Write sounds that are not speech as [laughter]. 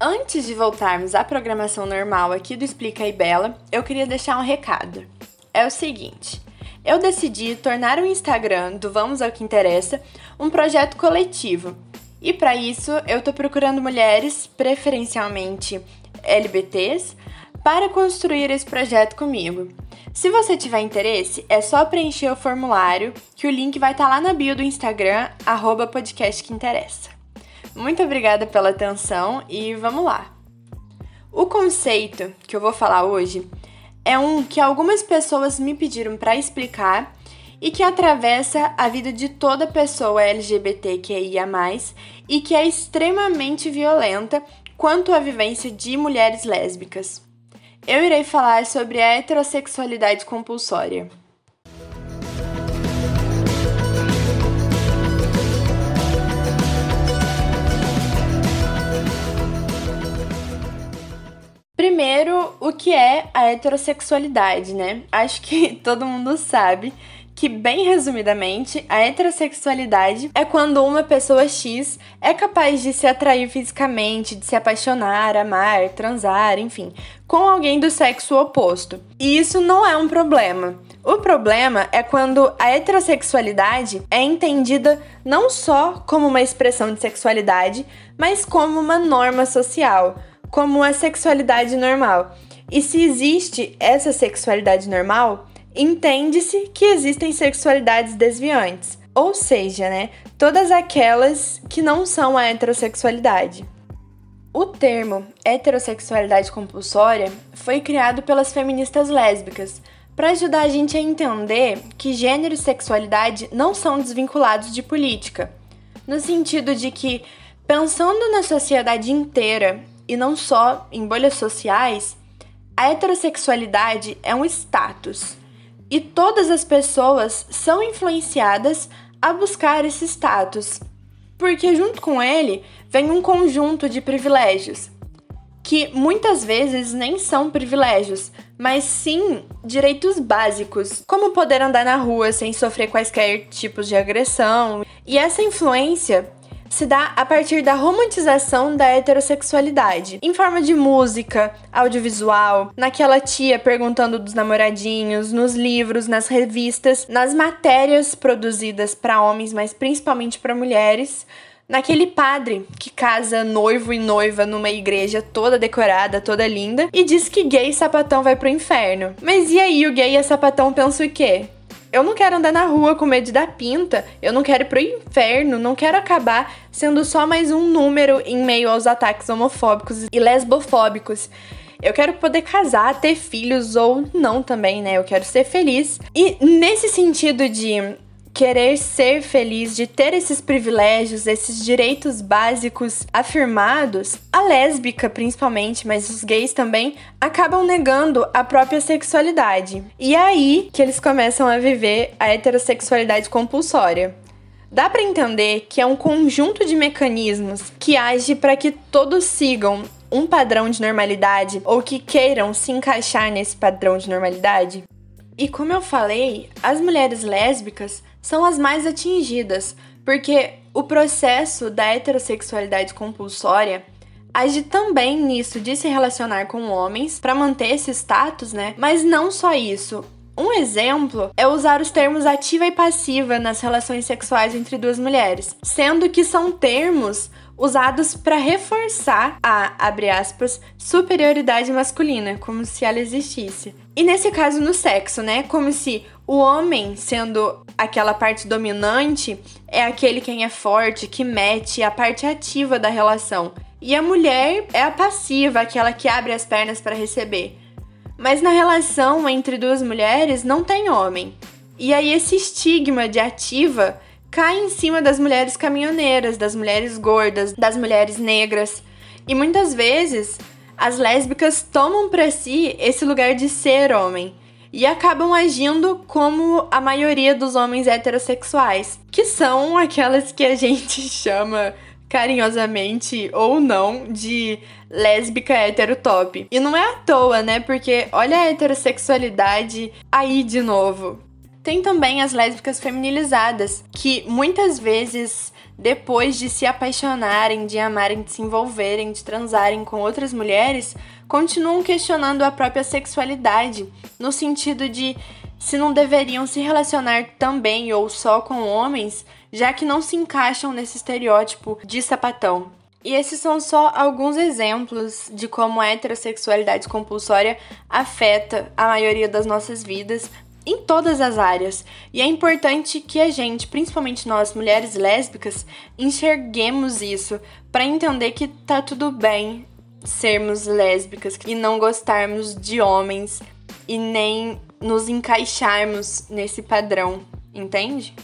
Antes de voltarmos à programação normal aqui do Explica e Bela, eu queria deixar um recado. É o seguinte: eu decidi tornar o Instagram do Vamos ao que Interessa um projeto coletivo. E para isso, eu tô procurando mulheres, preferencialmente LBTs, para construir esse projeto comigo. Se você tiver interesse, é só preencher o formulário, que o link vai estar tá lá na bio do Instagram, arroba podcast que interessa. Muito obrigada pela atenção e vamos lá! O conceito que eu vou falar hoje é um que algumas pessoas me pediram para explicar e que atravessa a vida de toda pessoa LGBTQIA+, e que é extremamente violenta quanto à vivência de mulheres lésbicas eu irei falar sobre a heterossexualidade compulsória. Que é a heterossexualidade, né? Acho que [laughs] todo mundo sabe que, bem resumidamente, a heterossexualidade é quando uma pessoa X é capaz de se atrair fisicamente, de se apaixonar, amar, transar, enfim, com alguém do sexo oposto. E isso não é um problema. O problema é quando a heterossexualidade é entendida não só como uma expressão de sexualidade, mas como uma norma social, como a sexualidade normal. E se existe essa sexualidade normal, entende-se que existem sexualidades desviantes, ou seja, né, todas aquelas que não são a heterossexualidade. O termo heterossexualidade compulsória foi criado pelas feministas lésbicas para ajudar a gente a entender que gênero e sexualidade não são desvinculados de política, no sentido de que, pensando na sociedade inteira e não só em bolhas sociais, a heterossexualidade é um status e todas as pessoas são influenciadas a buscar esse status, porque junto com ele vem um conjunto de privilégios, que muitas vezes nem são privilégios, mas sim direitos básicos, como poder andar na rua sem sofrer quaisquer tipos de agressão. E essa influência se dá a partir da romantização da heterossexualidade, em forma de música, audiovisual, naquela tia perguntando dos namoradinhos, nos livros, nas revistas, nas matérias produzidas para homens, mas principalmente para mulheres naquele padre que casa noivo e noiva numa igreja toda decorada, toda linda, e diz que gay e sapatão vai pro inferno. Mas e aí, o gay e a sapatão pensam o quê? Eu não quero andar na rua com medo dar pinta, eu não quero ir pro inferno, não quero acabar sendo só mais um número em meio aos ataques homofóbicos e lesbofóbicos. Eu quero poder casar, ter filhos ou não também, né? Eu quero ser feliz. E nesse sentido de querer ser feliz, de ter esses privilégios, esses direitos básicos afirmados, a lésbica principalmente, mas os gays também, acabam negando a própria sexualidade. E é aí que eles começam a viver a heterossexualidade compulsória. Dá para entender que é um conjunto de mecanismos que age para que todos sigam um padrão de normalidade ou que queiram se encaixar nesse padrão de normalidade? E como eu falei, as mulheres lésbicas são as mais atingidas, porque o processo da heterossexualidade compulsória age também nisso de se relacionar com homens para manter esse status, né? Mas não só isso. Um exemplo é usar os termos ativa e passiva nas relações sexuais entre duas mulheres, sendo que são termos usados para reforçar a, abre aspas, superioridade masculina, como se ela existisse. E nesse caso no sexo, né? Como se o homem, sendo aquela parte dominante, é aquele quem é forte, que mete a parte ativa da relação. E a mulher é a passiva, aquela que abre as pernas para receber. Mas na relação entre duas mulheres não tem homem. E aí esse estigma de ativa cai em cima das mulheres caminhoneiras, das mulheres gordas, das mulheres negras. E muitas vezes as lésbicas tomam para si esse lugar de ser homem e acabam agindo como a maioria dos homens heterossexuais, que são aquelas que a [laughs] gente chama carinhosamente ou não de lésbica heterotop. E não é à toa, né? Porque olha a heterossexualidade aí de novo. Tem também as lésbicas feminilizadas, que muitas vezes depois de se apaixonarem, de amarem, de se envolverem, de transarem com outras mulheres, continuam questionando a própria sexualidade, no sentido de se não deveriam se relacionar também ou só com homens, já que não se encaixam nesse estereótipo de sapatão. E esses são só alguns exemplos de como a heterossexualidade compulsória afeta a maioria das nossas vidas, em todas as áreas. E é importante que a gente, principalmente nós mulheres lésbicas, enxerguemos isso para entender que tá tudo bem sermos lésbicas e não gostarmos de homens e nem nos encaixarmos nesse padrão, entende?